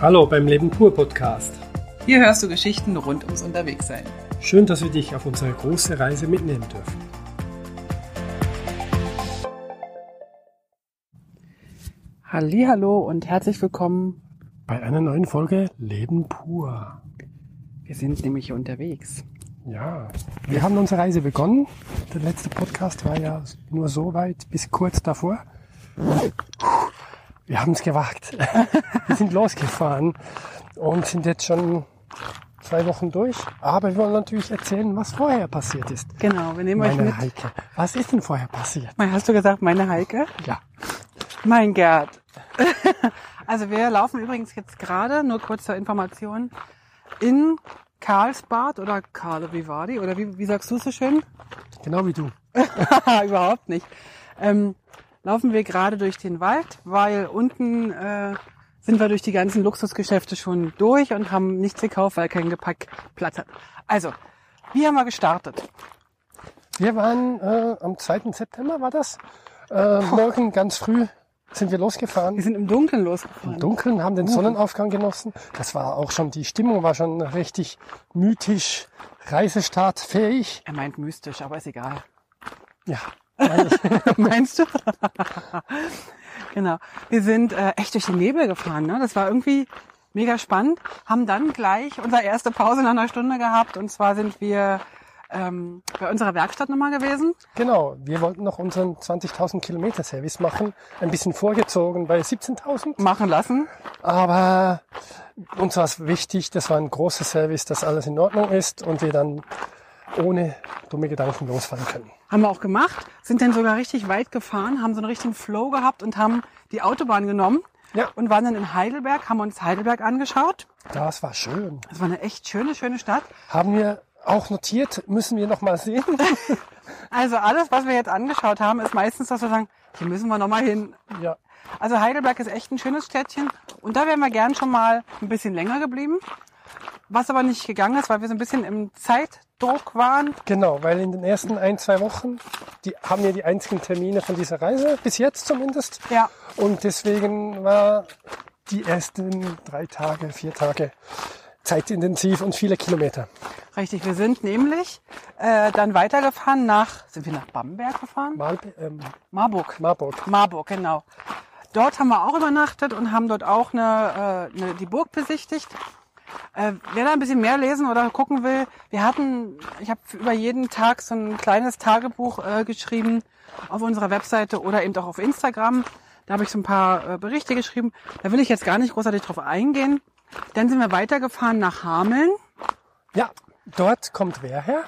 Hallo beim Leben pur Podcast. Hier hörst du Geschichten rund ums Unterwegssein. Schön, dass wir dich auf unsere große Reise mitnehmen dürfen. Hallo und herzlich willkommen. Bei einer neuen Folge Leben pur. Wir sind nämlich unterwegs. Ja, wir haben unsere Reise begonnen. Der letzte Podcast war ja nur so weit bis kurz davor. Wir haben es gewagt. Wir sind losgefahren und sind jetzt schon zwei Wochen durch. Aber wir wollen natürlich erzählen, was vorher passiert ist. Genau, wir nehmen euch Meine mit. Heike. Was ist denn vorher passiert? Hast du gesagt, meine Heike? Ja. Mein Gerd. also wir laufen übrigens jetzt gerade, nur kurz zur Information, in Karlsbad oder Karle Vivardi oder wie, wie sagst du so schön? Genau wie du. Überhaupt nicht. Ähm, laufen wir gerade durch den Wald, weil unten äh, sind wir durch die ganzen Luxusgeschäfte schon durch und haben nichts gekauft, weil kein Gepäck Platz hat. Also, wie haben wir gestartet? Wir waren äh, am 2. September, war das? Äh, morgen ganz früh sind wir losgefahren. Wir sind im Dunkeln losgefahren. Im Dunkeln, haben den Sonnenaufgang genossen. Das war auch schon, die Stimmung war schon richtig mythisch, reisestartfähig. Er meint mystisch, aber ist egal. Ja. Meinst du? genau. Wir sind äh, echt durch den Nebel gefahren. Ne? Das war irgendwie mega spannend. Haben dann gleich unsere erste Pause nach einer Stunde gehabt. Und zwar sind wir ähm, bei unserer Werkstatt nochmal gewesen. genau, wir wollten noch unseren 20.000 Kilometer Service machen. Ein bisschen vorgezogen bei 17.000. Machen lassen. Aber uns war es wichtig, das war ein großer Service, dass alles in Ordnung ist und wir dann ohne dumme Gedanken losfahren können. Haben wir auch gemacht. Sind dann sogar richtig weit gefahren, haben so einen richtigen Flow gehabt und haben die Autobahn genommen. Ja. Und waren dann in Heidelberg, haben uns Heidelberg angeschaut. Das war schön. Das war eine echt schöne, schöne Stadt. Haben wir auch notiert, müssen wir noch mal sehen. Also alles, was wir jetzt angeschaut haben, ist meistens, dass wir sagen, hier müssen wir nochmal hin. ja, Also Heidelberg ist echt ein schönes Städtchen und da wären wir gern schon mal ein bisschen länger geblieben. Was aber nicht gegangen ist, weil wir so ein bisschen im Zeitdruck waren. genau, weil in den ersten ein, zwei Wochen, die haben wir die einzigen Termine von dieser Reise, bis jetzt zumindest. Ja. Und deswegen war die ersten drei Tage, vier Tage zeitintensiv und viele Kilometer. Richtig, wir sind nämlich äh, dann weitergefahren nach, sind wir nach Bamberg gefahren? Mal, ähm, Marburg. Marburg. Marburg, genau. Dort haben wir auch übernachtet und haben dort auch eine, äh, eine, die Burg besichtigt. Äh, wer da ein bisschen mehr lesen oder gucken will, wir hatten, ich habe über jeden Tag so ein kleines Tagebuch äh, geschrieben auf unserer Webseite oder eben auch auf Instagram. Da habe ich so ein paar äh, Berichte geschrieben. Da will ich jetzt gar nicht großartig drauf eingehen. Dann sind wir weitergefahren nach Hameln. Ja, dort kommt wer her?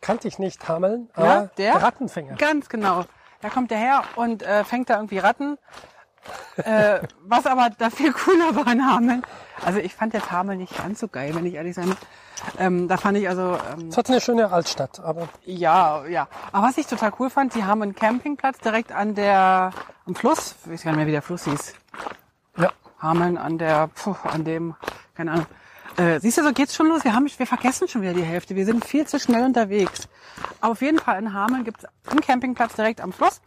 Kannte ich nicht, Hameln. Ja, aber der? der Rattenfänger. Ganz genau. Da kommt der her und äh, fängt da irgendwie Ratten. Äh, was aber da viel cooler war in Hameln. Also ich fand jetzt Hameln nicht ganz so geil, wenn ich ehrlich sein muss. Ähm, da fand ich also, ähm, Es hat eine schöne Altstadt, aber ja, ja. Aber was ich total cool fand, sie haben einen Campingplatz direkt an der, am Fluss. Ich weiß gar nicht mehr, wie der Fluss hieß. ja, Hameln an der, puh, an dem, keine Ahnung. Äh, siehst du, so geht's schon los. Wir haben, wir vergessen schon wieder die Hälfte. Wir sind viel zu schnell unterwegs. Aber auf jeden Fall in Hameln gibt's einen Campingplatz direkt am Fluss.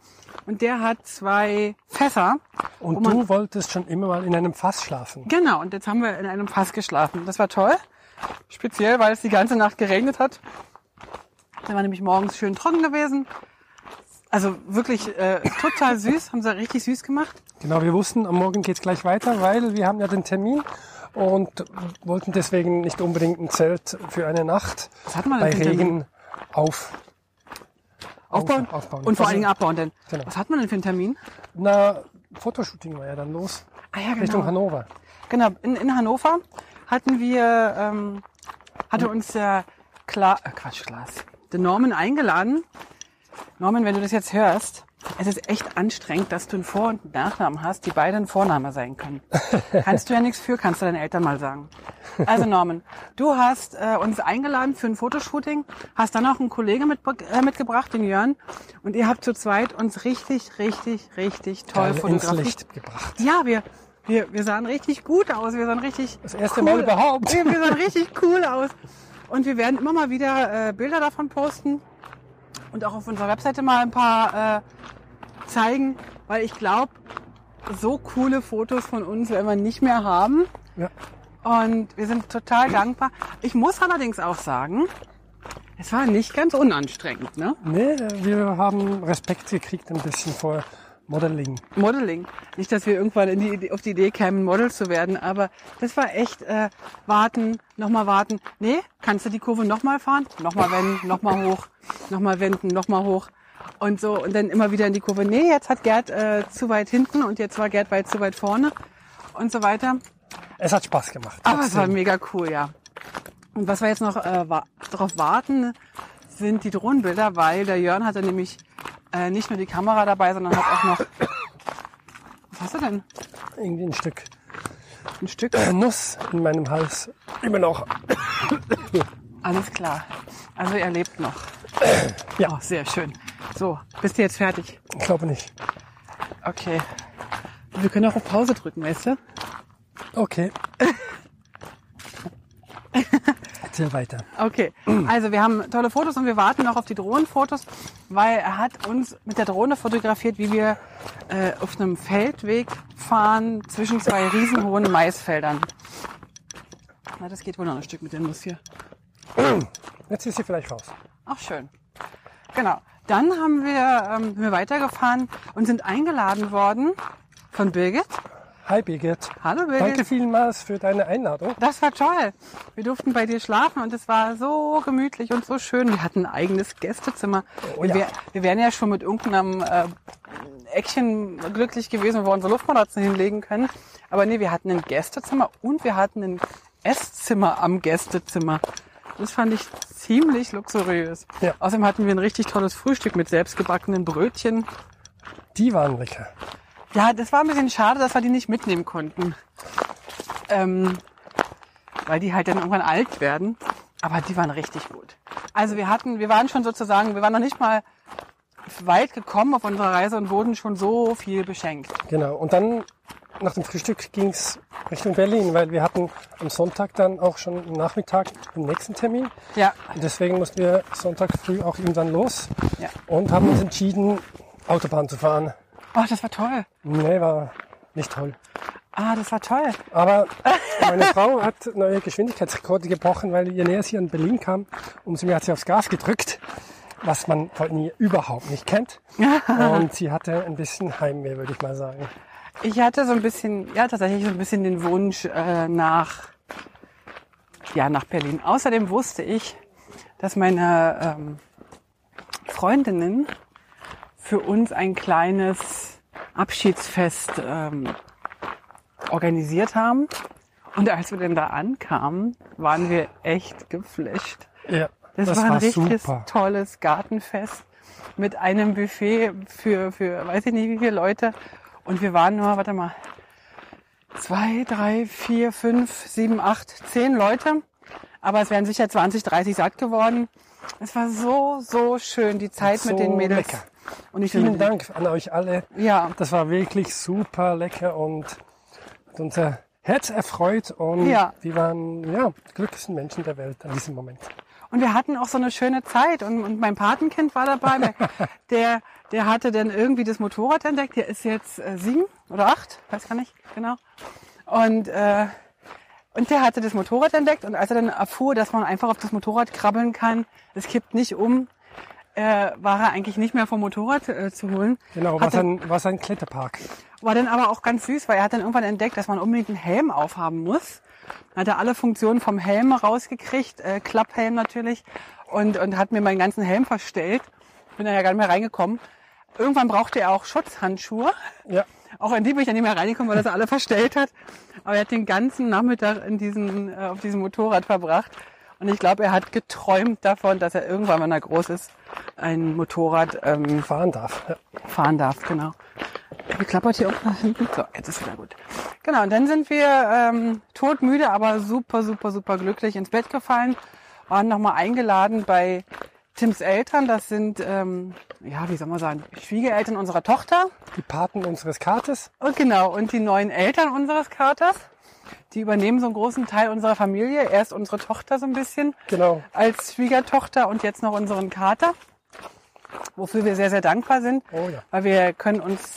Und der hat zwei Fässer. und du wolltest schon immer mal in einem Fass schlafen. Genau, und jetzt haben wir in einem Fass geschlafen. Das war toll. Speziell, weil es die ganze Nacht geregnet hat. Der war nämlich morgens schön trocken gewesen. Also wirklich äh, total süß, haben sie richtig süß gemacht. Genau, wir wussten, am Morgen geht's gleich weiter, weil wir haben ja den Termin und wollten deswegen nicht unbedingt ein Zelt für eine Nacht bei einen Termin? Regen auf, Aufbauen, auf- aufbauen. und vor Also- allen Dingen abbauen. Denn Genau. was hat man denn für einen Termin? Na, Fotoshooting war ja dann los Ah ja, Richtung Hannover. Genau, in, in Hannover hatten wir, ähm, hatte uns der Kla äh, Quatsch, Klaas, der Norman eingeladen. Norman, wenn du das jetzt hörst, es ist echt anstrengend, dass du einen Vor- und einen Nachnamen hast, die beide ein Vorname sein können. kannst du ja nichts für, kannst du deinen Eltern mal sagen. Also Norman, du hast äh, uns eingeladen für ein Fotoshooting, hast dann auch einen Kollege mit, äh, mitgebracht, den Jörn, und ihr habt zu zweit uns richtig, richtig, richtig toll Geil ins fotografiert. Licht gebracht. Ja, wir, wir, wir sahen richtig gut aus. Wir sahen richtig. Das erste cool. Mal überhaupt. Wir, wir sahen richtig cool aus. Und wir werden immer mal wieder äh, Bilder davon posten und auch auf unserer Webseite mal ein paar äh, zeigen, weil ich glaube, so coole Fotos von uns, wenn wir nicht mehr haben. Ja. Und wir sind total dankbar. Ich muss allerdings auch sagen, es war nicht ganz unanstrengend, ne? Nee, wir haben Respekt gekriegt ein bisschen vor Modeling. Modeling. Nicht, dass wir irgendwann in die, Idee- auf die Idee kämen, Model zu werden, aber das war echt äh, warten, nochmal warten. Nee, kannst du die Kurve nochmal fahren? Nochmal wenden, nochmal hoch, nochmal wenden, nochmal hoch. Und so, und dann immer wieder in die Kurve. Nee, jetzt hat Gerd äh, zu weit hinten und jetzt war Gerd weit zu weit vorne und so weiter. Es hat Spaß gemacht. Aber es war mega cool, ja. Und was wir jetzt noch äh, wa darauf warten, sind die Drohnenbilder, weil der Jörn hatte nämlich äh, nicht nur die Kamera dabei, sondern hat auch noch. Was hast du denn? irgendwie ein Stück Ein Stück? Nuss in meinem Hals. Immer noch. Alles klar. Also er lebt noch. Ja. Oh, sehr schön. So, bist du jetzt fertig? Ich glaube nicht. Okay. Wir können auch auf Pause drücken, weißt du? Okay. Erzähl weiter. Okay, also wir haben tolle Fotos und wir warten noch auf die Drohnenfotos, weil er hat uns mit der Drohne fotografiert, wie wir äh, auf einem Feldweg fahren zwischen zwei riesenhohen Maisfeldern. Na, das geht wohl noch ein Stück mit der Nuss hier. Jetzt ist sie vielleicht raus. Ach, schön. Genau. Dann haben wir, ähm, sind wir weitergefahren und sind eingeladen worden von Birgit. Hi Birgit. Hallo Birgit. Danke vielmals für deine Einladung. Das war toll. Wir durften bei dir schlafen und es war so gemütlich und so schön. Wir hatten ein eigenes Gästezimmer. Oh wir, ja. wär, wir wären ja schon mit irgendeinem äh, Eckchen glücklich gewesen, wo wir unsere Luftmatratzen hinlegen können. Aber nee, wir hatten ein Gästezimmer und wir hatten ein Esszimmer am Gästezimmer. Das fand ich ziemlich luxuriös. Ja. Außerdem hatten wir ein richtig tolles Frühstück mit selbstgebackenen Brötchen. Die waren lecker. Ja, das war ein bisschen schade, dass wir die nicht mitnehmen konnten. Ähm, weil die halt dann irgendwann alt werden. Aber die waren richtig gut. Also wir hatten, wir waren schon sozusagen, wir waren noch nicht mal weit gekommen auf unserer Reise und wurden schon so viel beschenkt. Genau. Und dann nach dem Frühstück ging's Richtung Berlin, weil wir hatten am Sonntag dann auch schon am Nachmittag den nächsten Termin. Ja, Und deswegen mussten wir Sonntag früh auch irgendwann los ja. und haben uns entschieden, Autobahn zu fahren. Oh, das war toll. Nee, war nicht toll. Ah, das war toll. Aber meine Frau hat neue Geschwindigkeitsrekorde gebrochen, weil je näher sie an Berlin kam, umso mehr hat sie aufs Gas gedrückt, was man von ihr überhaupt nicht kennt. Und sie hatte ein bisschen Heimweh, würde ich mal sagen. Ich hatte so ein bisschen, ja tatsächlich so ein bisschen den Wunsch äh, nach, ja, nach Berlin. Außerdem wusste ich, dass meine ähm, Freundinnen für uns ein kleines Abschiedsfest ähm, organisiert haben. Und als wir denn da ankamen, waren wir echt geflasht. Ja, Das, das, war ein war richtiges super. tolles Gartenfest mit einem Buffet für, für weiß ich nicht wie viele Leute. Und wir waren nur, warte mal, zwei, drei, vier, fünf, sieben, acht, zehn Leute. Aber es wären sicher 20, 30 satt geworden. Es war so, so schön, die Zeit So mit den Mädels. lecker. Und ich Vielen Dank an euch alle. Ja, Das war wirklich super lecker und hat unser Herz erfreut und Ja. wir waren ja die glücklichsten Menschen der Welt an diesem Moment. Und wir hatten auch so eine schöne Zeit und, und mein Patenkind war dabei. der, der hatte dann irgendwie das Motorrad entdeckt. Der ist jetzt äh, sieben oder acht, weiß gar nicht genau. Und, äh, und der hatte das Motorrad entdeckt und als er dann erfuhr, dass man einfach auf das Motorrad krabbeln kann, es kippt nicht um, äh, war er eigentlich nicht mehr vom Motorrad äh, zu holen. Genau, war Hatte- ein, war ein Kletterpark. war dann aber auch ganz süß, weil er hat dann irgendwann entdeckt, dass man unbedingt einen Helm aufhaben muss. Dann hat er alle Funktionen vom Helm rausgekriegt, äh, Klapphelm natürlich, und, und hat mir meinen ganzen Helm verstellt. Bin da ja gar nicht mehr reingekommen. Irgendwann brauchte er auch Schutzhandschuhe. Ja, Auch in die bin ich dann nicht mehr reingekommen, weil er sie alle verstellt hat. Aber er hat den ganzen Nachmittag in diesen, äh, auf diesem Motorrad verbracht. Und ich glaube, er hat geträumt davon, dass er irgendwann, wenn er groß ist, ein Motorrad ähm, fahren darf. Ja. fahren darf, genau. Wie klappert hier auch nach hinten? So, jetzt ist wieder gut. Genau, und dann sind wir ähm, todmüde, aber super, super, super glücklich ins Bett gefallen. Waren nochmal eingeladen bei Tims Eltern. Das sind, ähm, ja, wie soll man sagen, Schwiegereltern unserer Tochter. Die Paten unseres Kates. Und genau, und die neuen Eltern unseres Katers. Die übernehmen so einen großen Teil unserer Familie. Erst unsere Tochter so ein bisschen Genau. als Schwiegertochter und jetzt noch unseren Kater. Wofür wir sehr, sehr dankbar sind. Oh ja. Weil wir können uns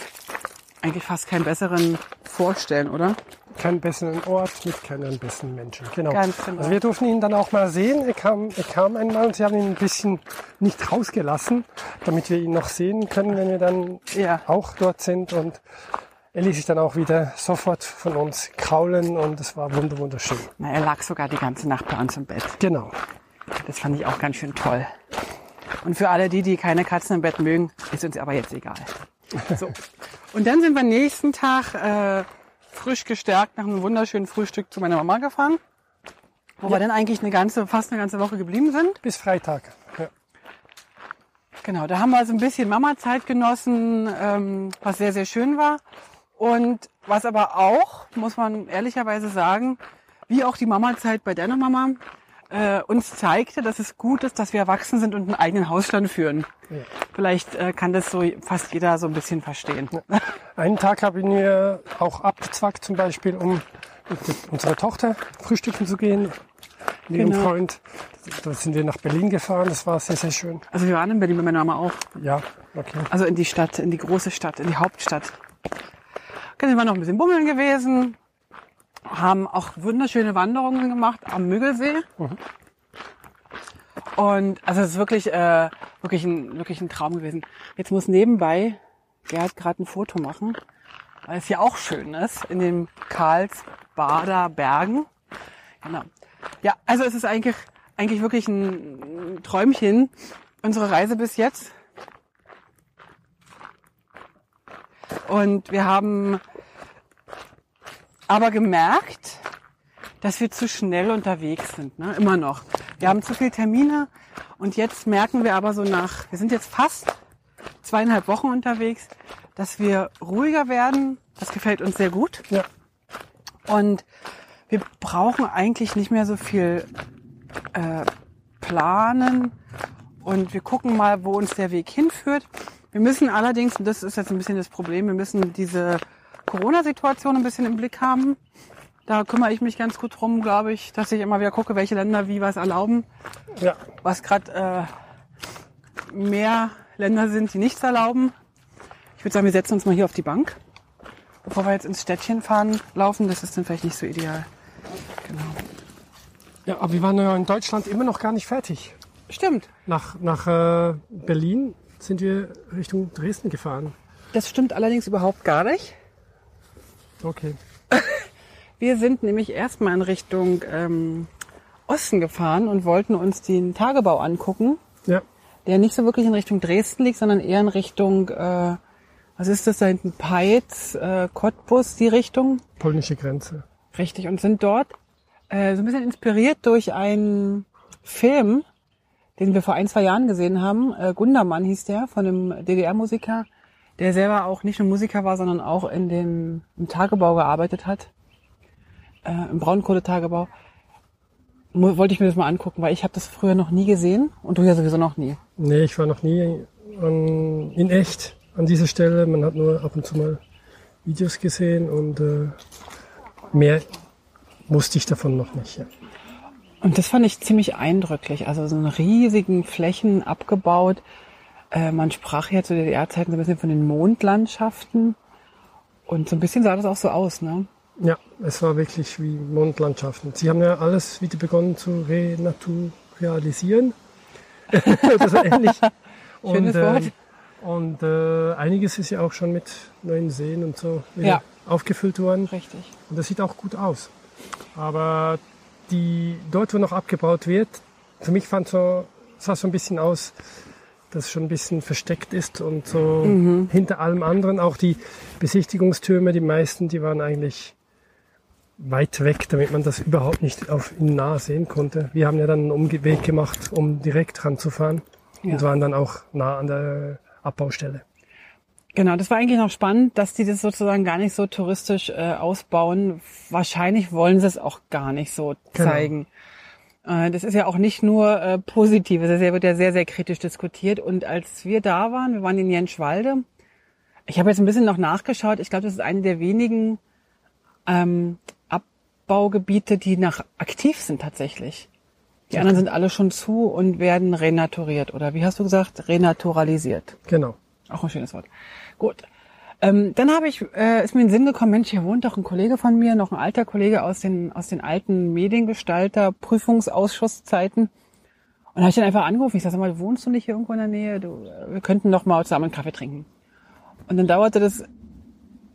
eigentlich fast keinen besseren vorstellen, oder? keinen besseren Ort mit keinen besseren Menschen. Genau. Ganz genau. Also wir durften ihn dann auch mal sehen. Er kam, er kam einmal und sie haben ihn ein bisschen nicht rausgelassen, damit wir ihn noch sehen können, wenn wir dann Ja. auch dort sind. Und er ließ sich dann auch wieder sofort von uns kraulen und es war wunder wunderschön. Na, er lag sogar die ganze Nacht bei uns im Bett. Genau. Das fand ich auch ganz schön toll. Und für alle die, die keine Katzen im Bett mögen, ist uns aber jetzt egal. So. Und dann sind wir nächsten Tag äh, frisch gestärkt nach einem wunderschönen Frühstück zu meiner Mama gefahren. Wo wir dann eigentlich eine ganze, fast eine ganze Woche geblieben sind. Bis Freitag. Ja. Genau, da haben wir so ein bisschen Mama-Zeit genossen, ähm, was sehr, sehr schön war. Und was aber auch, muss man ehrlicherweise sagen, wie auch die Mama-Zeit bei deiner Mama, äh, uns zeigte, dass es gut ist, dass wir erwachsen sind und einen eigenen Hausstand führen. Ja. Vielleicht äh, kann das so fast jeder so ein bisschen verstehen. Einen Tag haben wir auch abgezwackt, zum Beispiel, um mit unserer Tochter frühstücken zu gehen. Mit Genau. Freund. Da sind wir nach Berlin gefahren. Das war sehr, sehr schön. Also wir waren in Berlin mit meiner Mama auch. Ja, okay. Also in die Stadt, in die große Stadt, in die Hauptstadt. Dann sind wir noch ein bisschen bummeln gewesen, haben auch wunderschöne Wanderungen gemacht am Müggelsee. Und also es ist wirklich, äh, wirklich, ein, wirklich ein Traum gewesen. Jetzt muss nebenbei Gerd gerade ein Foto machen, weil es ja auch schön ist, in den Karlsbader Bergen. Genau. Ja, also es ist eigentlich, eigentlich wirklich ein Träumchen, unsere Reise bis jetzt. Und wir haben aber gemerkt, dass wir zu schnell unterwegs sind, ne? immer noch. Wir haben zu viele Termine und jetzt merken wir aber so nach, wir sind jetzt fast zweieinhalb Wochen unterwegs, dass wir ruhiger werden. Das gefällt uns sehr gut. Ja, Und wir brauchen eigentlich nicht mehr so viel äh, planen und wir gucken mal, wo uns der Weg hinführt. Wir müssen allerdings, und das ist jetzt ein bisschen das Problem, wir müssen diese Corona-Situation ein bisschen im Blick haben. Da kümmere ich mich ganz gut drum, glaube ich, dass ich immer wieder gucke, welche Länder wie was erlauben. ja. Was gerade äh, mehr Länder sind, die nichts erlauben. Ich würde sagen, wir setzen uns mal hier auf die Bank, bevor wir jetzt ins Städtchen fahren, laufen. Das ist dann vielleicht nicht so ideal. Genau. Ja, aber wir waren ja in Deutschland immer noch gar nicht fertig. Stimmt. Nach, nach äh, Berlin sind wir Richtung Dresden gefahren. Das stimmt allerdings überhaupt gar nicht. Okay. Wir sind nämlich erstmal in Richtung ähm, Osten gefahren und wollten uns den Tagebau angucken, Ja, der nicht so wirklich in Richtung Dresden liegt, sondern eher in Richtung, äh, was ist das da hinten, Peitz, äh, Cottbus, die Richtung. polnische Grenze. Richtig, und sind dort äh, so ein bisschen inspiriert durch einen Film, den wir vor ein, zwei Jahren gesehen haben. Äh, Gundermann hieß der, von einem DDR-Musiker, der selber auch nicht nur Musiker war, sondern auch in dem, im Tagebau gearbeitet hat, äh, im Braunkohletagebau. Wollte ich mir das mal angucken, weil ich habe das früher noch nie gesehen und du ja sowieso noch nie. Nee, ich war noch nie an, in echt an dieser Stelle. Man hat nur ab und zu mal Videos gesehen und äh, mehr wusste ich davon noch nicht. Ja. Und das fand ich ziemlich eindrücklich. Also so eine riesigen Flächen abgebaut. Äh, man sprach ja zu DDR-Zeiten so ein bisschen von den Mondlandschaften. Und so ein bisschen sah das auch so aus, ne? ja, es war wirklich wie Mondlandschaften. Sie haben ja alles wieder begonnen zu renaturalisieren. Oder so ähnlich. Schönes und, Wort. ähm, Und äh, einiges ist ja auch schon mit neuen Seen und so wieder Ja. aufgefüllt worden. Richtig. Und das sieht auch gut aus. Aber die, dort, wo noch abgebaut wird, für mich fand so, sah so ein bisschen aus, dass es schon ein bisschen versteckt ist und so hinter allem anderen. Auch die Besichtigungstürme, die meisten, die waren eigentlich weit weg, damit man das überhaupt nicht auf ihn nah sehen konnte. Wir haben ja dann einen Umweg gemacht, um direkt ranzufahren Ja. und waren dann auch nah an der Abbaustelle. Genau, das war eigentlich noch spannend, dass die das sozusagen gar nicht so touristisch äh, ausbauen. Wahrscheinlich wollen sie es auch gar nicht so Genau. zeigen. Äh, das ist ja auch nicht nur äh, positiv, es wird ja sehr, sehr kritisch diskutiert. Und als wir da waren, wir waren in Jenschwalde, ich habe jetzt ein bisschen noch nachgeschaut, ich glaube, das ist eine der wenigen ähm, Abbaugebiete, die nach aktiv sind tatsächlich. Die anderen sind alle schon zu und werden renaturiert. Oder wie hast du gesagt? Renaturalisiert. Genau. Auch ein schönes Wort. Gut. Ähm, dann habe ich, äh, ist mir in den Sinn gekommen, Mensch, hier wohnt doch ein Kollege von mir, noch ein alter Kollege aus den, aus den alten Mediengestalter, Prüfungsausschusszeiten. Und habe ich dann einfach angerufen. Ich sag, sag mal, wohnst du nicht hier irgendwo in der Nähe? Du, wir könnten noch mal zusammen einen Kaffee trinken. Und dann dauerte das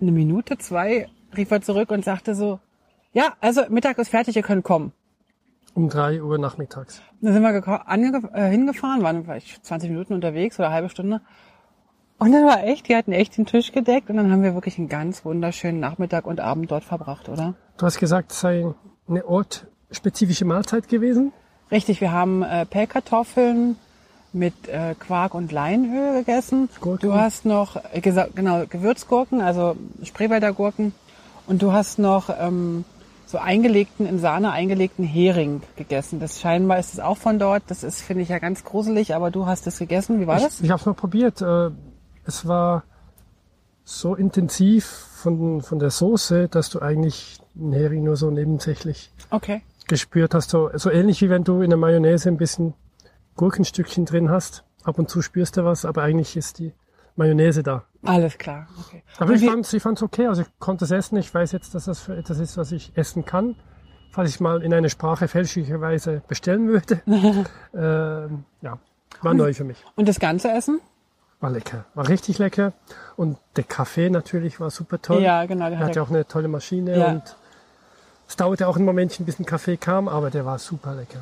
eine Minute, zwei, rief er zurück und sagte so, ja, also Mittag ist fertig, ihr könnt kommen. Um drei Uhr nachmittags. Dann sind wir ange- äh, hingefahren, waren vielleicht 20 Minuten unterwegs oder eine halbe Stunde. Und dann war echt, die hatten echt den Tisch gedeckt und dann haben wir wirklich einen ganz wunderschönen Nachmittag und Abend dort verbracht, oder? Du hast gesagt, es sei eine ortspezifische Mahlzeit gewesen. Richtig, wir haben äh, Pellkartoffeln mit äh, Quark und Leinöl gegessen. Gurken. Du hast noch, äh, genau, Gewürzgurken, also Spreewälder Gurken. Und du hast noch ähm, so eingelegten, in Sahne eingelegten Hering gegessen. Das scheinbar ist es auch von dort. Das ist, finde ich, ja ganz gruselig, aber du hast es gegessen. Wie war das? Ich, ich habe es mal probiert. Äh, Es war so intensiv von, von der Soße, dass du eigentlich einen Hering nur so nebensächlich Okay. gespürt hast. So, so ähnlich wie wenn du in der Mayonnaise ein bisschen Gurkenstückchen drin hast. Ab und zu spürst du was, aber eigentlich ist die Mayonnaise da. Alles klar. Okay. Aber Und ich ich fand's okay. Also ich konnte es essen. Ich weiß jetzt, dass das für etwas ist, was ich essen kann. Falls ich mal in eine Sprache fälschlicherweise bestellen würde. ähm, ja, war neu für mich. Und das ganze Essen? War lecker. War richtig lecker. Und der Kaffee natürlich war super toll. Ja, genau. Der Er hat hatte ja, auch eine tolle Maschine Ja. und es dauerte auch ein Momentchen, bis ein Kaffee kam, aber der war super lecker.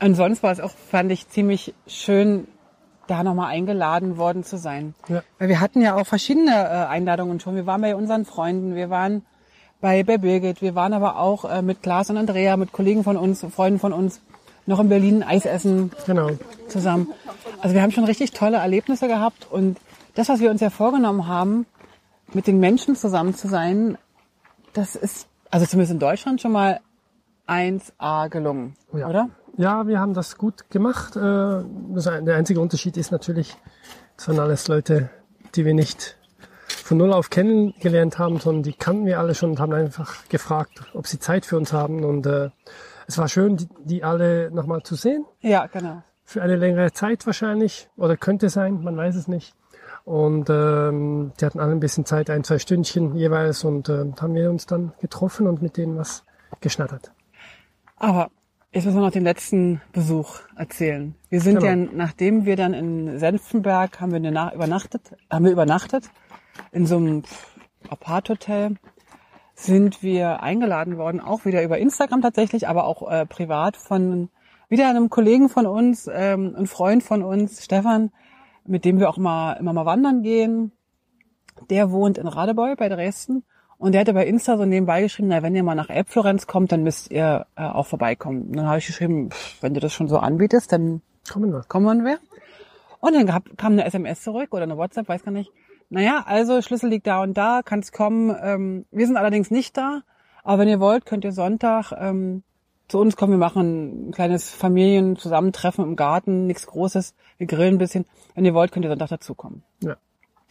und sonst war es auch, fand ich, ziemlich schön, da nochmal eingeladen worden zu sein. Ja. Weil wir hatten ja auch verschiedene äh, Einladungen schon. Wir waren bei unseren Freunden, wir waren bei, bei Birgit, wir waren aber auch äh, mit Klaas und Andrea, mit Kollegen von uns, Freunden von uns, noch in Berlin Eis essen Genau. zusammen. Also wir haben schon richtig tolle Erlebnisse gehabt und das, was wir uns ja vorgenommen haben, mit den Menschen zusammen zu sein, das ist, also zumindest in Deutschland schon mal 1A gelungen, Ja. oder? Ja, wir haben das gut gemacht. Äh, Der einzige Unterschied ist natürlich, das waren alles Leute, die wir nicht von null auf kennengelernt haben, sondern die kannten wir alle schon und haben einfach gefragt, ob sie Zeit für uns haben. Und äh, es war schön, die, die alle nochmal zu sehen. Ja, genau. für eine längere Zeit wahrscheinlich oder könnte sein, man weiß es nicht. Und ähm, die hatten alle ein bisschen Zeit, ein, zwei Stündchen jeweils und äh, haben wir uns dann getroffen und mit denen was geschnattert. Aber jetzt müssen wir noch den letzten Besuch erzählen. Wir sind Genau. ja, nachdem wir dann in Senftenberg haben wir eine Nacht übernachtet, haben wir übernachtet in so einem Apart-Hotel, sind wir eingeladen worden, auch wieder über Instagram tatsächlich, aber auch äh, privat von wieder einem Kollegen von uns, ähm, ein Freund von uns, Stefan, mit dem wir auch mal immer mal wandern gehen. Der wohnt in Radebeul bei Dresden und der hatte bei Insta so nebenbei geschrieben, na, wenn ihr mal nach Elbflorenz kommt, dann müsst ihr äh, auch vorbeikommen. Und dann habe ich geschrieben, pff, wenn du das schon so anbietest, dann Kommen wir. kommen wir. Und dann gab, kam eine SMS zurück oder eine WhatsApp, weiß gar nicht. Naja, also Schlüssel liegt da und da, kann's kommen. Ähm, wir sind allerdings nicht da, aber wenn ihr wollt, könnt ihr Sonntag ähm, zu uns kommen. Wir machen ein kleines Familienzusammentreffen im Garten, nichts Großes. Wir grillen ein bisschen. Wenn ihr wollt, könnt ihr Sonntag dazukommen. Ja.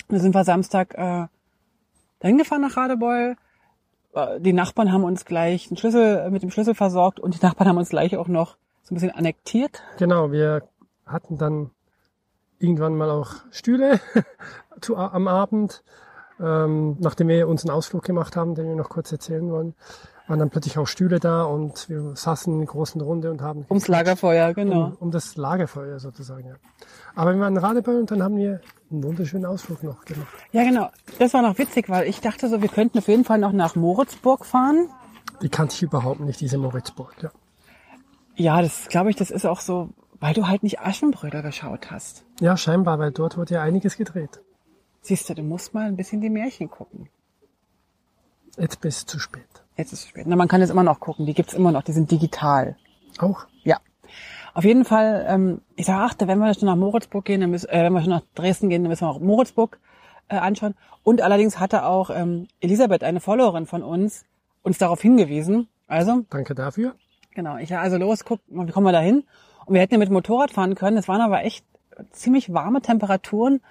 Dann sind wir Samstag äh, dahin gefahren nach Radebeul. Äh, Die Nachbarn haben uns gleich den Schlüssel äh, mit dem Schlüssel versorgt und die Nachbarn haben uns gleich auch noch so ein bisschen annektiert. Genau, wir hatten dann irgendwann mal auch Stühle zu, am Abend, ähm, nachdem wir uns einen Ausflug gemacht haben, den wir noch kurz erzählen wollen, waren dann plötzlich auch Stühle da und wir saßen in großen Runde und haben Ums Lagerfeuer, genau. um, um das Lagerfeuer sozusagen. Ja. Aber wir waren in Radebeul und dann haben wir einen wunderschönen Ausflug noch gemacht. Ja, genau. Das war noch witzig, weil ich dachte so, wir könnten auf jeden Fall noch nach Moritzburg fahren. Die kannte ich überhaupt nicht, diese Moritzburg. Ja. Ja, das glaube ich, das ist auch so, weil du halt nicht Aschenbrödel geschaut hast. ja, scheinbar, weil dort wurde ja einiges gedreht. Siehst du, du musst mal ein bisschen die Märchen gucken. Jetzt bist es zu spät. Jetzt ist es spät. Na, man kann es immer noch gucken. Die gibt's immer noch. Die sind digital. Auch? Ja. Auf jeden Fall, ähm, ich sage, ach, da, wenn wir schon nach Moritzburg gehen, dann müssen, äh, wenn wir schon nach Dresden gehen, dann müssen wir auch Moritzburg äh, anschauen. Und allerdings hatte auch ähm, Elisabeth, eine Followerin von uns, uns darauf hingewiesen. Also, Danke dafür. Genau, ich also los, guck, wie kommen wir da hin? Und wir hätten ja mit dem Motorrad fahren können. Es waren aber echt ziemlich warme Temperaturen.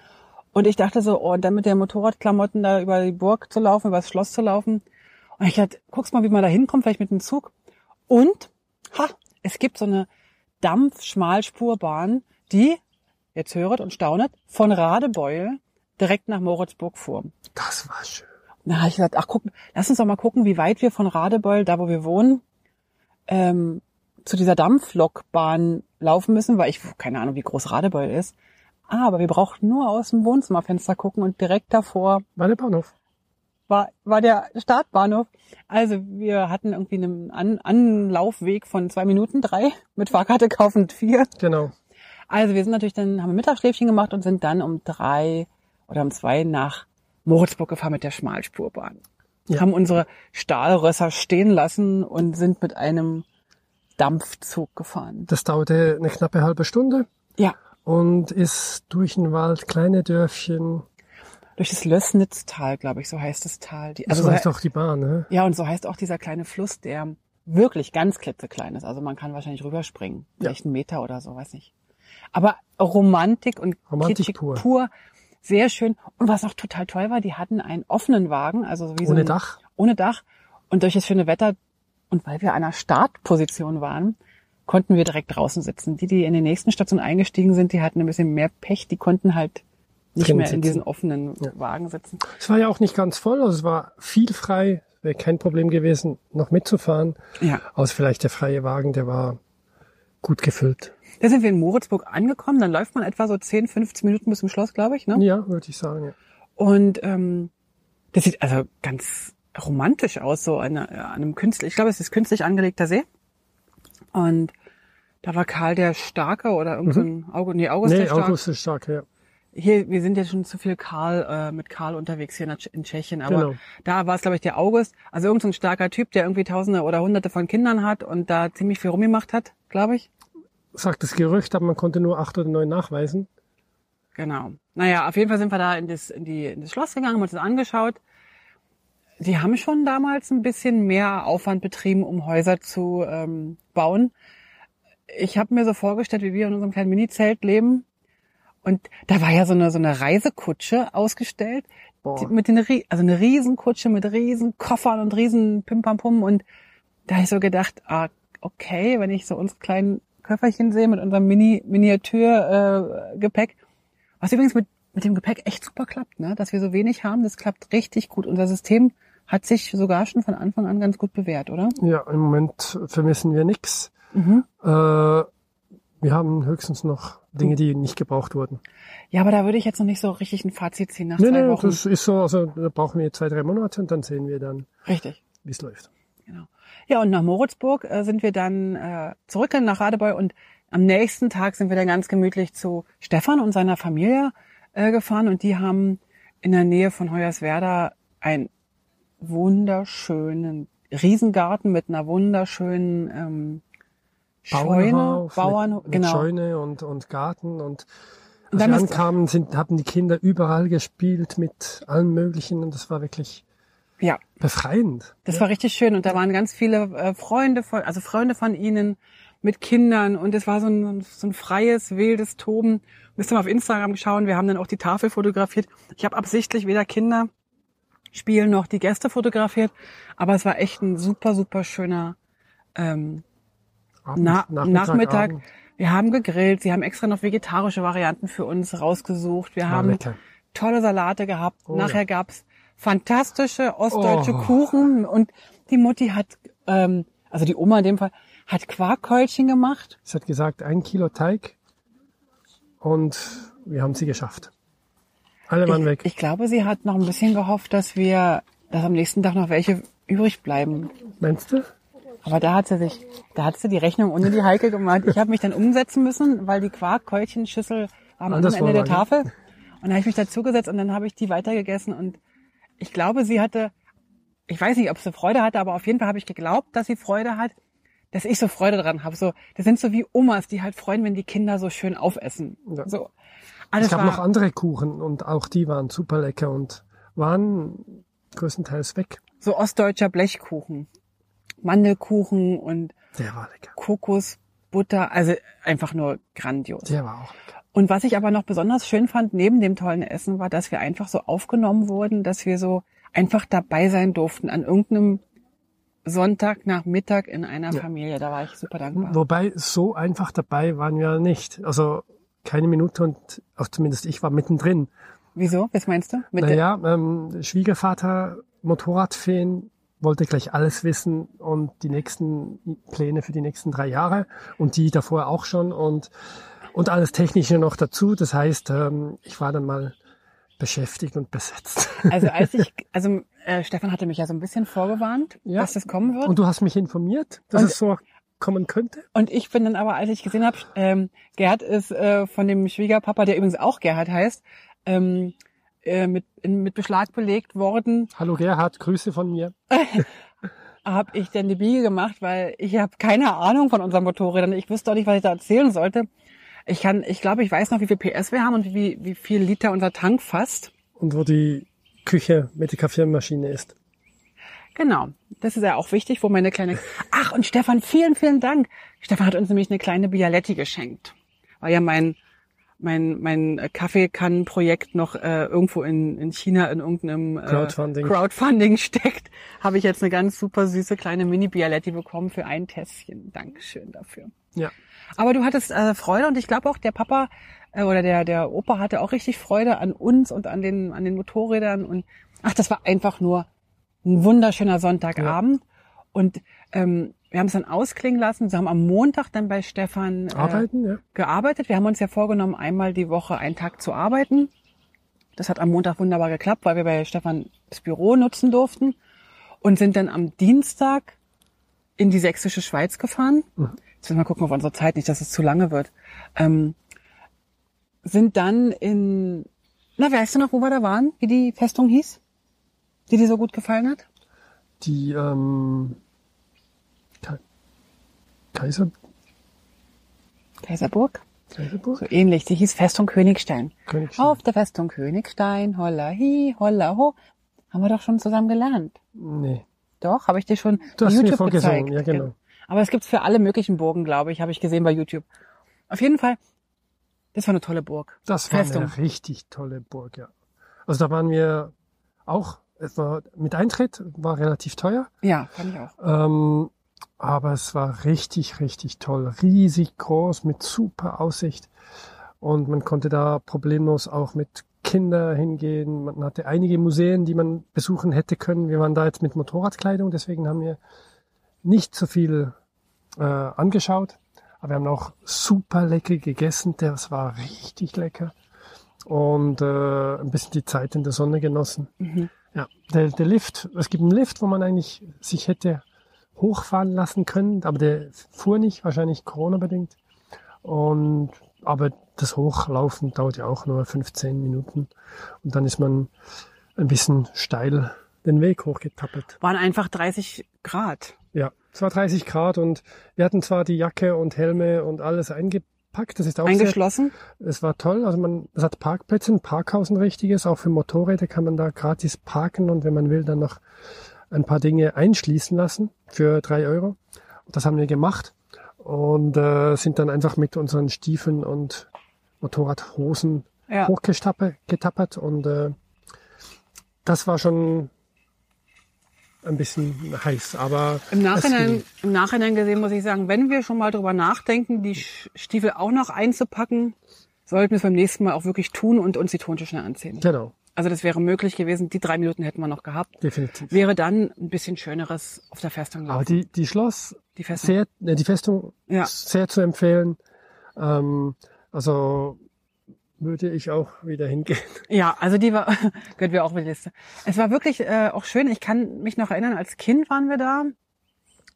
Und ich dachte so, oh, und dann mit den Motorradklamotten da über die Burg zu laufen, über das Schloss zu laufen. Und ich dachte, guck's mal, wie man da hinkommt, vielleicht mit dem Zug. Und, ha, es gibt so eine Dampfschmalspurbahn, die, jetzt höret und staunet, von Radebeul direkt nach Moritzburg fuhr. Das war schön. Und dann habe ich gesagt, ach guck, lass uns doch mal gucken, wie weit wir von Radebeul, da wo wir wohnen, ähm, zu dieser Dampflokbahn laufen müssen, weil ich keine Ahnung, wie groß Radebeul ist. Aber wir brauchten nur aus dem Wohnzimmerfenster gucken und direkt davor War der Bahnhof. war, war der Startbahnhof. Also wir hatten irgendwie einen An Anlaufweg von zwei Minuten, drei, mit Fahrkarte kaufen vier. Genau. Also wir sind natürlich dann, haben ein Mittagsschläfchen gemacht und sind dann um drei oder um zwei nach Moritzburg gefahren mit der Schmalspurbahn. Ja. Haben unsere Stahlrösser stehen lassen und sind mit einem Dampfzug gefahren. Das dauerte eine knappe halbe Stunde Ja, und ist durch den Wald, kleine Dörfchen. durch das Lößnitztal, glaube ich, so heißt das Tal. Die, Also so so heißt auch die Bahn, ne? Ja, und so heißt auch dieser kleine Fluss, der wirklich ganz klitzeklein ist. Also man kann wahrscheinlich rüberspringen. Ja. Vielleicht einen Meter oder so, weiß nicht. Aber Romantik und Romantik pur. pur. Sehr schön. Und was auch total toll war, die hatten einen offenen Wagen, also so wie so Ohne ein, Dach. Ohne Dach. Und durch das schöne Wetter und weil wir an einer Startposition waren, konnten wir direkt draußen sitzen. Die, die in den nächsten Stationen eingestiegen sind, die hatten ein bisschen mehr Pech. Die konnten halt nicht mehr in sitzen. diesen offenen Ja. Wagen sitzen. Es war ja auch nicht ganz voll, also es war viel frei. Wäre kein Problem gewesen, noch mitzufahren. Ja. Außer vielleicht der freie Wagen, der war gut gefüllt. Da sind wir in Moritzburg angekommen. Dann läuft man etwa so 10, 15 Minuten bis zum Schloss, glaube ich. Ne? Ja, würde ich sagen, ja. Und ähm, das sieht also ganz romantisch aus, so an, einer- an einem künstlich, ich glaube, es ist künstlich angelegter See. Und da war Karl der Starke oder irgend so ein August, nee, August Mhm. Nee, der Starke. August ist stark, ja. Hier, wir sind jetzt schon zu viel Karl, äh, mit Karl unterwegs hier in, Tschechien, aber Genau. da war es, glaube ich, der August. Also irgend so ein starker Typ, der irgendwie Tausende oder Hunderte von Kindern hat und da ziemlich viel rumgemacht hat, glaube ich. Sagt das Gerücht, aber man konnte nur acht oder neun nachweisen. Genau. Naja, auf jeden Fall sind wir da in das, in die, in das Schloss gegangen, haben uns das angeschaut. Die haben schon damals ein bisschen mehr Aufwand betrieben, um Häuser zu ähm, bauen. Ich habe mir so vorgestellt, wie wir in unserem kleinen Mini-Zelt leben. Und da war ja so eine, so eine Reisekutsche ausgestellt. Die, mit den, also eine Riesenkutsche mit riesen Koffern und riesen Pimpampum. Und da hab ich so gedacht, ah, okay, wenn ich so unsere kleinen Köfferchen sehe mit unserem Mini Miniatur äh, was übrigens mit mit dem Gepäck echt super klappt, ne? Dass wir so wenig haben, das klappt richtig gut. Unser System hat sich sogar schon von Anfang an ganz gut bewährt, oder? Ja, im Moment vermissen wir nichts. Mhm. Äh, wir haben höchstens noch Dinge, die nicht gebraucht wurden. Ja, aber da würde ich jetzt noch nicht so richtig ein Fazit ziehen nach Nee, zwei nee, Wochen. das ist so, also da brauchen wir zwei, drei Monate und dann sehen wir dann, Richtig. wie es läuft. Genau. Ja, und nach Moritzburg äh, sind wir dann äh, zurück nach Radebeul und am nächsten Tag sind wir dann ganz gemütlich zu Stefan und seiner Familie äh, gefahren und die haben in der Nähe von Hoyerswerda einen wunderschönen Riesengarten mit einer wunderschönen ähm, Scheune, Bauernhof Bauernhof, mit, genau. mit Scheune und, und Garten und als dann wir ankamen, sind, haben die Kinder überall gespielt mit allem Möglichen und das war wirklich Ja, befreiend. Das war richtig schön und da waren ganz viele äh, Freunde von, also Freunde von ihnen mit Kindern und es war so ein, so ein freies, wildes Toben. Müsst ihr mal auf Instagram schauen, wir haben dann auch die Tafel fotografiert. Ich habe absichtlich weder Kinder spielen noch die Gäste fotografiert, aber es war echt ein super, super schöner ähm, Abend, Na Nachmittag. Abend. Wir haben gegrillt, sie haben extra noch vegetarische Varianten für uns rausgesucht. Wir haben lecker. tolle Salate gehabt. Oh Nachher ja. gab's fantastische ostdeutsche Oh. Kuchen und die Mutti hat, ähm, also die Oma in dem Fall, hat Quarkkeulchen gemacht. Es hat gesagt, ein Kilo Teig und wir haben sie geschafft. Alle waren Ich, weg. ich glaube, sie hat noch ein bisschen gehofft, dass wir, dass am nächsten Tag noch welche übrig bleiben. Meinst du? Aber da hat sie sich, da hat sie die Rechnung ohne die Heike gemacht. Ich habe mich dann umsetzen müssen, weil die Quarkkeulchenschüssel am Ende der Tafel. Und da habe ich mich dazugesetzt und dann habe ich die weitergegessen und ich glaube, sie hatte, ich weiß nicht, ob sie Freude hatte, aber auf jeden Fall habe ich geglaubt, dass sie Freude hat, dass ich so Freude dran habe. So, das sind so wie Omas, die halt freuen, wenn die Kinder so schön aufessen. Ja. So. Alles Es gab war, noch andere Kuchen und auch die waren super lecker und waren größtenteils weg. so ostdeutscher Blechkuchen. Mandelkuchen und Der war lecker. Kokosbutter, also einfach nur grandios. Der war auch lecker. Und was ich aber noch besonders schön fand, neben dem tollen Essen, war, dass wir einfach so aufgenommen wurden, dass wir so einfach dabei sein durften an irgendeinem Sonntag nach Mittag in einer Ja. Familie. Da war ich super dankbar. Wobei, so einfach dabei waren wir nicht. Also keine Minute und auch zumindest ich war mittendrin. Wieso? Was meinst du? Mit naja, ähm, Schwiegervater, Motorradfan, wollte gleich alles wissen und die nächsten Pläne für die nächsten drei Jahre und die davor auch schon und, und alles Technische noch dazu. Das heißt, ähm, ich war dann mal beschäftigt und besetzt. Also als ich, also äh, Stefan hatte mich ja so ein bisschen vorgewarnt, ja. dass das kommen wird. Und du hast mich informiert, dass und, es so kommen könnte. Und ich bin dann aber, als ich gesehen habe, ähm, Gerhard ist äh, von dem Schwiegerpapa, der übrigens auch Gerhard heißt, ähm, äh, mit, in, mit Beschlag belegt worden. Hallo Gerhard, Grüße von mir. habe ich dann die Biege gemacht, weil ich habe keine Ahnung von unseren Motorrädern. Ich wusste auch nicht, was ich da erzählen sollte. Ich kann, ich glaube, ich weiß noch, wie viel PS wir haben und wie, wie viel Liter unser Tank fasst. Und wo die Küche mit der Kaffeemaschine ist. Genau. Das ist ja auch wichtig, wo meine kleine, ach, und Stefan, vielen, vielen Dank. Stefan hat uns nämlich eine kleine Bialetti geschenkt. War ja mein, mein, mein Kaffeekannenprojekt noch äh, irgendwo in, in China in irgendeinem äh, Crowdfunding, Crowdfunding steckt, habe ich jetzt eine ganz super süße kleine Mini-Bialetti bekommen für ein Tässchen. Dankeschön dafür. Ja. Aber du hattest äh, Freude und ich glaube auch der Papa äh, oder der, der Opa hatte auch richtig Freude an uns und an den, an den Motorrädern und ach, das war einfach nur ein wunderschöner Sonntagabend. Ja. Und ähm, wir haben es dann ausklingen lassen. Sie haben am Montag dann bei Stefan äh, arbeiten, ja. gearbeitet. Wir haben uns ja vorgenommen, einmal die Woche einen Tag zu arbeiten. Das hat am Montag wunderbar geklappt, weil wir bei Stefan das Büro nutzen durften und sind dann am Dienstag in die sächsische Schweiz gefahren. Mhm. Jetzt müssen wir gucken auf unsere Zeit, nicht, dass es zu lange wird. Ähm, sind dann in, na, weißt du noch, wo wir da waren? Wie die Festung hieß? Die dir so gut gefallen hat? Die, ähm, Kaiser... Kaiserburg? Kaiserburg? So ähnlich. Sie hieß Festung Königstein. Königstein. Auf der Festung Königstein, holla hi, holla ho. Haben wir doch schon zusammen gelernt. Nee. Doch, habe ich dir schon du hast YouTube mir gezeigt. Ja, genau. Aber es gibt's für alle möglichen Burgen, glaube ich, habe ich gesehen bei YouTube. Auf jeden Fall, das war eine tolle Burg. Das war Festung. eine richtig tolle Burg, ja. Also da waren wir auch, es war mit Eintritt, war relativ teuer. Ja, fand ich auch. Ähm, aber es war richtig, richtig toll. Riesig groß mit super Aussicht. Und man konnte da problemlos auch mit Kindern hingehen. Man hatte einige Museen, die man besuchen hätte können. Wir waren da jetzt mit Motorradkleidung, deswegen haben wir nicht so viel äh, angeschaut. Aber wir haben auch super lecker gegessen. Das war richtig lecker. Und äh, ein bisschen die Zeit in der Sonne genossen. Mhm. Ja, der, der Lift, es gibt einen Lift, wo man eigentlich sich hätte hochfahren lassen können, aber der fuhr nicht, wahrscheinlich Corona-bedingt. Und, aber das Hochlaufen dauert ja auch nur 15 Minuten. Und dann ist man ein bisschen steil den Weg hochgetappelt. Waren einfach 30 Grad. Ja, es war 30 Grad und wir hatten zwar die Jacke und Helme und alles eingepackt. Das ist auch eingeschlossen. Sehr, es war toll. Also man, es hat Parkplätze, ein Parkhaus ein richtiges. Auch für Motorräder kann man da gratis parken und wenn man will, dann noch ein paar Dinge einschließen lassen für drei Euro. Das haben wir gemacht und äh, sind dann einfach mit unseren Stiefeln und Motorradhosen ja. hochgetappert und äh, das war schon ein bisschen heiß, aber im Nachhinein, im Nachhinein gesehen muss ich sagen, wenn wir schon mal drüber nachdenken, die Stiefel auch noch einzupacken, sollten wir es beim nächsten Mal auch wirklich tun und uns die Turnschuhe anziehen. Genau. Also das wäre möglich gewesen. Die drei Minuten hätten wir noch gehabt. Definitiv. Wäre dann ein bisschen schöneres auf der Festung laufen. Aber die, die Schloss, die Festung, sehr, äh, die Festung ja. sehr zu empfehlen. Ähm, also würde ich auch wieder hingehen. Ja, also die war, gehört wir auch mit Liste. Es war wirklich äh, auch schön. Ich kann mich noch erinnern, als Kind waren wir da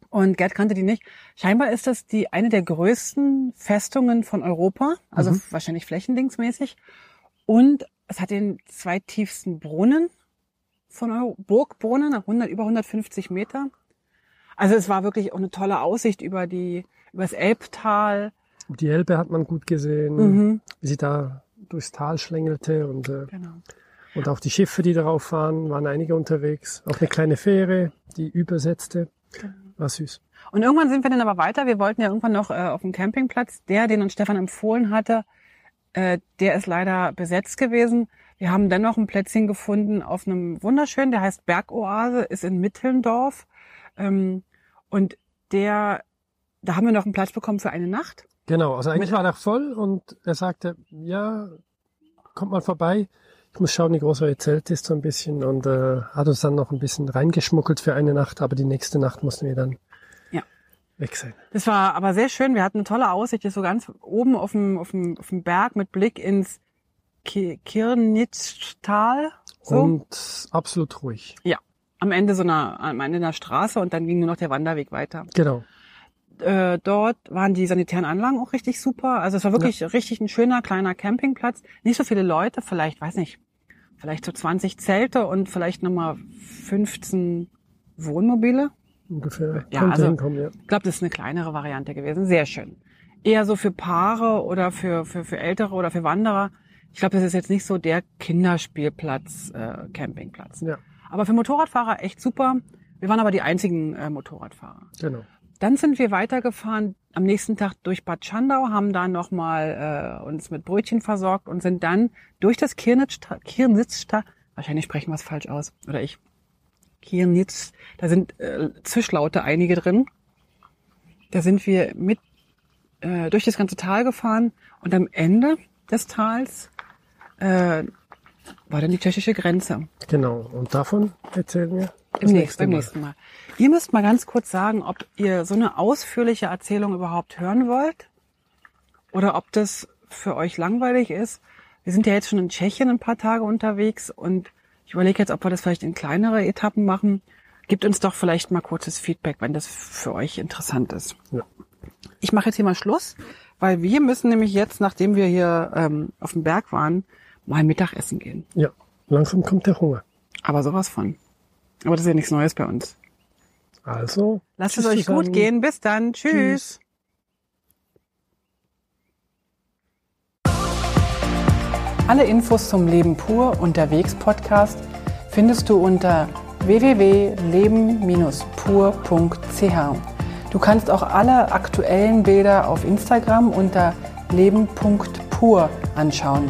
und Gerd kannte die nicht. Scheinbar ist das die eine der größten Festungen von Europa, also mhm. wahrscheinlich flächendingsmäßig. Und es hat den zweitiefsten Brunnen von Euro, Burgbrunnen, 100, über 150 Meter. Also es war wirklich auch eine tolle Aussicht über die, über das Elbtal. Die Elbe hat man gut gesehen, mhm. wie sie da durchs Tal schlängelte und, äh, genau. und auch die Schiffe, die darauf waren, waren einige unterwegs. Auch eine kleine Fähre, die übersetzte. Genau. War süß. Und irgendwann sind wir dann aber weiter. Wir wollten ja irgendwann noch äh, auf dem Campingplatz. Der, den uns Stefan empfohlen hatte, äh, der ist leider besetzt gewesen. Wir haben dennoch ein Plätzchen gefunden auf einem wunderschönen, der heißt Bergoase, ist in Mittelndorf. Ähm, und der, da haben wir noch einen Platz bekommen für eine Nacht. Genau, also eigentlich war er voll und er sagte, ja, kommt mal vorbei. Ich muss schauen, wie groß euer Zelt ist so ein bisschen und äh, hat uns dann noch ein bisschen reingeschmuggelt für eine Nacht, aber die nächste Nacht mussten wir dann Ja. weg sein. Das war aber sehr schön. Wir hatten eine tolle Aussicht, das so ganz oben auf dem, auf dem, auf dem Berg mit Blick ins Ki Kirnitztal. So. Und absolut ruhig. ja. Am Ende so einer, am Ende einer Straße und dann ging nur noch der Wanderweg weiter. Genau. Äh, dort waren die sanitären Anlagen auch richtig super. Also es war wirklich richtig ein schöner kleiner Campingplatz. Nicht so viele Leute, vielleicht, weiß nicht, vielleicht so 20 Zelte und vielleicht nochmal 15 Wohnmobile. Ungefähr. Ja, Könnte also- hinkommen, ja. Ich glaube, das ist eine kleinere Variante gewesen. Sehr schön. Eher so für Paare oder für, für, für Ältere oder für Wanderer. Ich glaube, das ist jetzt nicht so der Kinderspielplatz, äh, Campingplatz. Ja, Aber für Motorradfahrer echt super. Wir waren aber die einzigen äh, Motorradfahrer. genau. Dann sind wir weitergefahren am nächsten Tag durch Bad Schandau, haben da nochmal äh, uns mit Brötchen versorgt und sind dann durch das Kirnitztal, Kirnitztal wahrscheinlich sprechen wir es falsch aus, oder ich, Kirnitz, da sind äh, Zischlaute einige drin. Da sind wir mit äh, durch das ganze Tal gefahren und am Ende des Tals äh, war dann die tschechische Grenze. Genau. Und davon erzählen wir das Im nächsten, nächste beim Mal. nächsten Mal. Ihr müsst mal ganz kurz sagen, ob ihr so eine ausführliche Erzählung überhaupt hören wollt oder ob das für euch langweilig ist. Wir sind ja jetzt schon in Tschechien ein paar Tage unterwegs und ich überlege jetzt, ob wir das vielleicht in kleinere Etappen machen. Gebt uns doch vielleicht mal kurzes Feedback, wenn das für euch interessant ist. Ja. Ich mache jetzt hier mal Schluss, weil wir müssen nämlich jetzt, nachdem wir hier ähm, auf dem Berg waren, mal Mittagessen gehen. ja, langsam kommt der Hunger. Aber sowas von. Aber das ist ja nichts Neues bei uns. Also. Lasst es euch zusammen. gut gehen. Bis dann. Tschüss. Tschüss. Alle Infos zum Leben pur unterwegs Podcast findest du unter www.leben-pur.ch. Du kannst auch alle aktuellen Bilder auf Instagram unter leben.pur anschauen.